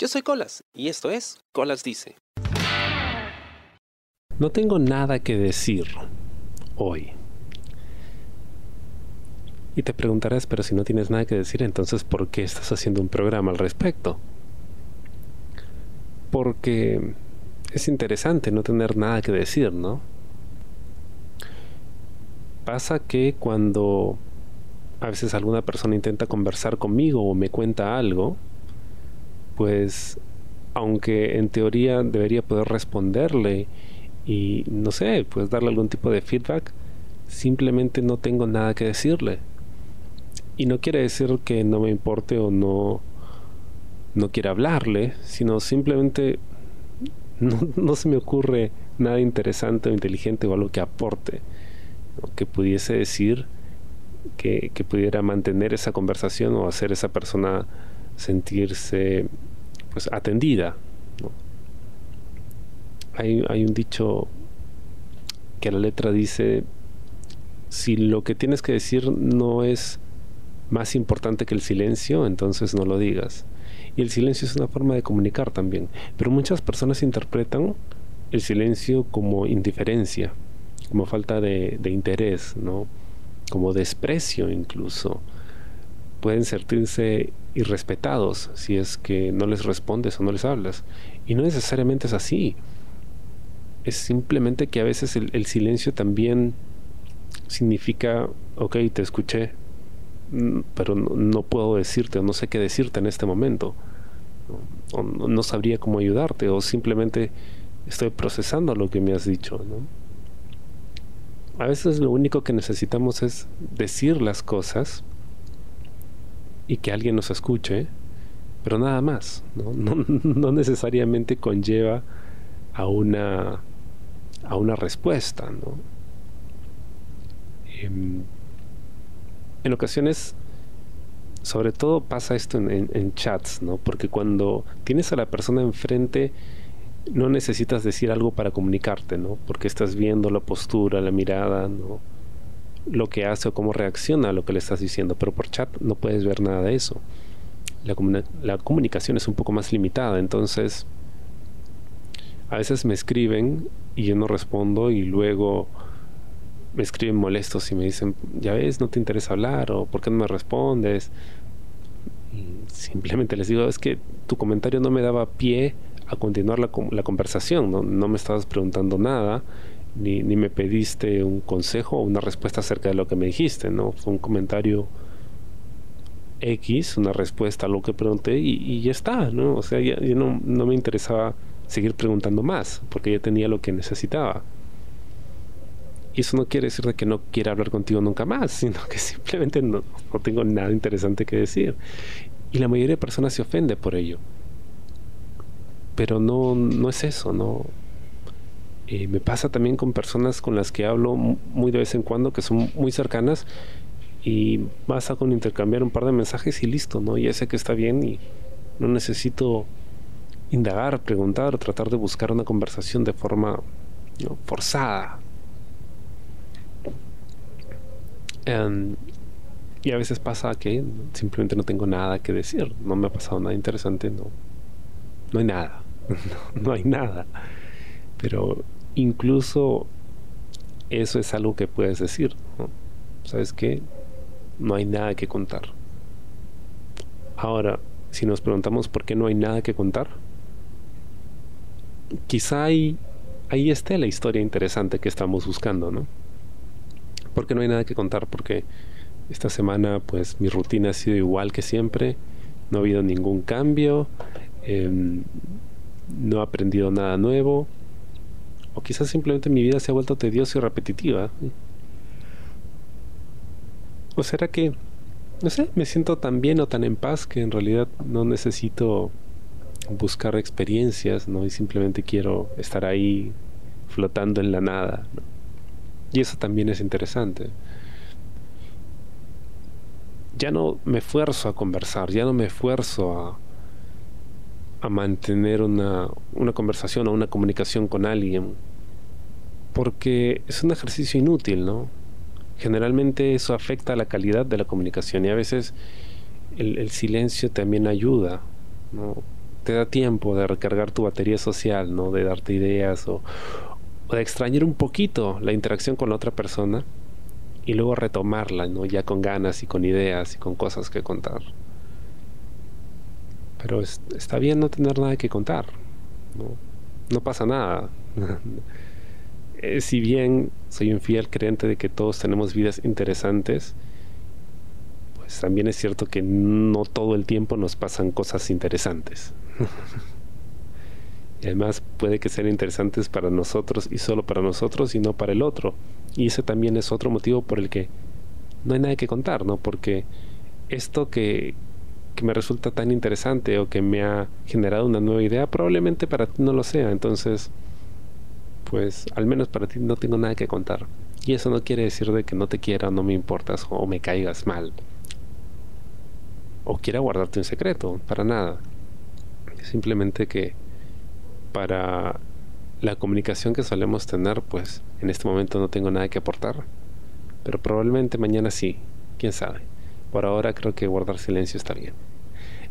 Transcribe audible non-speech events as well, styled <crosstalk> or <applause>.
Yo soy Colas y esto es Colas Dice. No tengo nada que decir hoy. Y te preguntarás, pero si no tienes nada que decir, entonces ¿por qué estás haciendo un programa al respecto? Porque es interesante no tener nada que decir, ¿no? Pasa que cuando a veces alguna persona intenta conversar conmigo o me cuenta algo, pues aunque en teoría debería poder responderle y no sé, pues darle algún tipo de feedback, simplemente no tengo nada que decirle. Y no quiere decir que no me importe o no no quiera hablarle, sino simplemente <laughs> no, se me ocurre nada interesante o inteligente o algo que aporte, que pudiese decir que, pudiera mantener esa conversación o hacer esa persona sentirse pues atendida. Hay, hay un dicho que la letra dice, si lo que tienes que decir no es más importante que el silencio, entonces no lo digas. Y el silencio es una forma de comunicar también. Pero muchas personas interpretan el silencio como indiferencia, como falta de, interés, ¿no? como desprecio incluso. Pueden sentirse irrespetados si es que no les respondes o no les hablas. Y no necesariamente es así. Es simplemente que a veces el, silencio también significa, ok, te escuché, mm, pero no, puedo decirte o no sé qué decirte en este momento o no sabría cómo ayudarte, o simplemente estoy procesando lo que me has dicho. A veces lo único que necesitamos es decir las cosas y que alguien nos escuche, pero nada más. No, <laughs> necesariamente conlleva a una, a una respuesta. Em, en ocasiones sobre todo pasa esto en, chats, ¿no? Porque cuando tienes a la persona enfrente, no necesitas decir algo para comunicarte, ¿no? Porque estás viendo la postura, la mirada, ¿no? Lo que hace o cómo reacciona a lo que le estás diciendo. Pero por chat no puedes ver nada de eso. La, comunicación es un poco más limitada, entonces a veces me escriben y yo no respondo y luego me escriben molestos y me dicen, ya ves, no te interesa hablar o por qué no me respondes simplemente les digo, es que tu comentario no me daba pie a continuar la, la conversación, ¿no? me estabas preguntando nada, ni, ni, me pediste un consejo o una respuesta acerca de lo que me dijiste, ¿no? Fue un comentario X, una respuesta a lo que pregunté y, ya está, ¿no? O sea, ya, no, no, me interesaba seguir preguntando más, porque ya tenía lo que necesitaba. Y eso no quiere decir de que no quiera hablar contigo nunca más, <laughs> sino que simplemente no, no tengo nada interesante que decir. Y la mayoría de personas se ofende por ello. Pero no, no es eso, no. Eh, me pasa también con personas con las que hablo muy de vez en cuando, que son muy cercanas, y basta con intercambiar un par de mensajes y listo, ¿no? Ya sé que está bien y no necesito indagar, preguntar tratar de buscar una conversación de forma forzada. Um, y a veces pasa que simplemente no tengo nada que decir, no me ha pasado nada interesante, no, no hay nada, <laughs> no, hay nada. Pero incluso eso es algo que puedes decir, ¿sabes qué? No hay nada que contar. Ahora, si nos preguntamos por qué no hay nada que contar, quizá ahí, esté la historia interesante que estamos buscando, ¿no? ¿Por qué no hay nada que contar? Porque esta semana pues mi rutina ha sido igual que siempre, no ha habido ningún cambio, em, no he aprendido nada nuevo, o quizás simplemente mi vida se ha vuelto tediosa y repetitiva. ¿O será que, no sé, me siento tan bien o tan en paz que en realidad no necesito buscar experiencias, ¿no? Y simplemente quiero estar ahí flotando en la nada. Y eso también es interesante ya no me esfuerzo a conversar, ya no me esfuerzo a, a mantener una, una conversación o una comunicación con alguien, porque es un ejercicio inútil, ¿no? Generalmente eso afecta a la calidad de la comunicación y a veces el, silencio también ayuda, ¿no? te da tiempo de recargar tu batería social, ¿no? De darte ideas o, de extrañar un poquito la interacción con la otra persona y luego retomarla, ¿no? Ya con ganas y con ideas y con cosas que contar. Pero está bien no tener nada que contar, ¿no? Pasa nada. <laughs> Eh, si bien soy un fiel creyente de que todos tenemos vidas interesantes, pues también es cierto que no todo el tiempo nos pasan cosas interesantes. <laughs> y además puede que sean interesantes para nosotros y solo para nosotros y no para el otro. Y ese también es otro motivo por el que no hay nada que contar, ¿no? Porque esto que, que me resulta tan interesante o que me ha generado una nueva idea, probablemente para ti no lo sea. Entonces, pues al menos para ti no tengo nada que contar. Y eso no quiere decir de que no te quiera, no me importas o me caigas mal. O quiera guardarte un secreto, para nada. Simplemente que para la comunicación que solemos tener, pues en este momento no tengo nada que aportar. Pero probablemente mañana sí, quién sabe. Por ahora creo que guardar silencio está bien.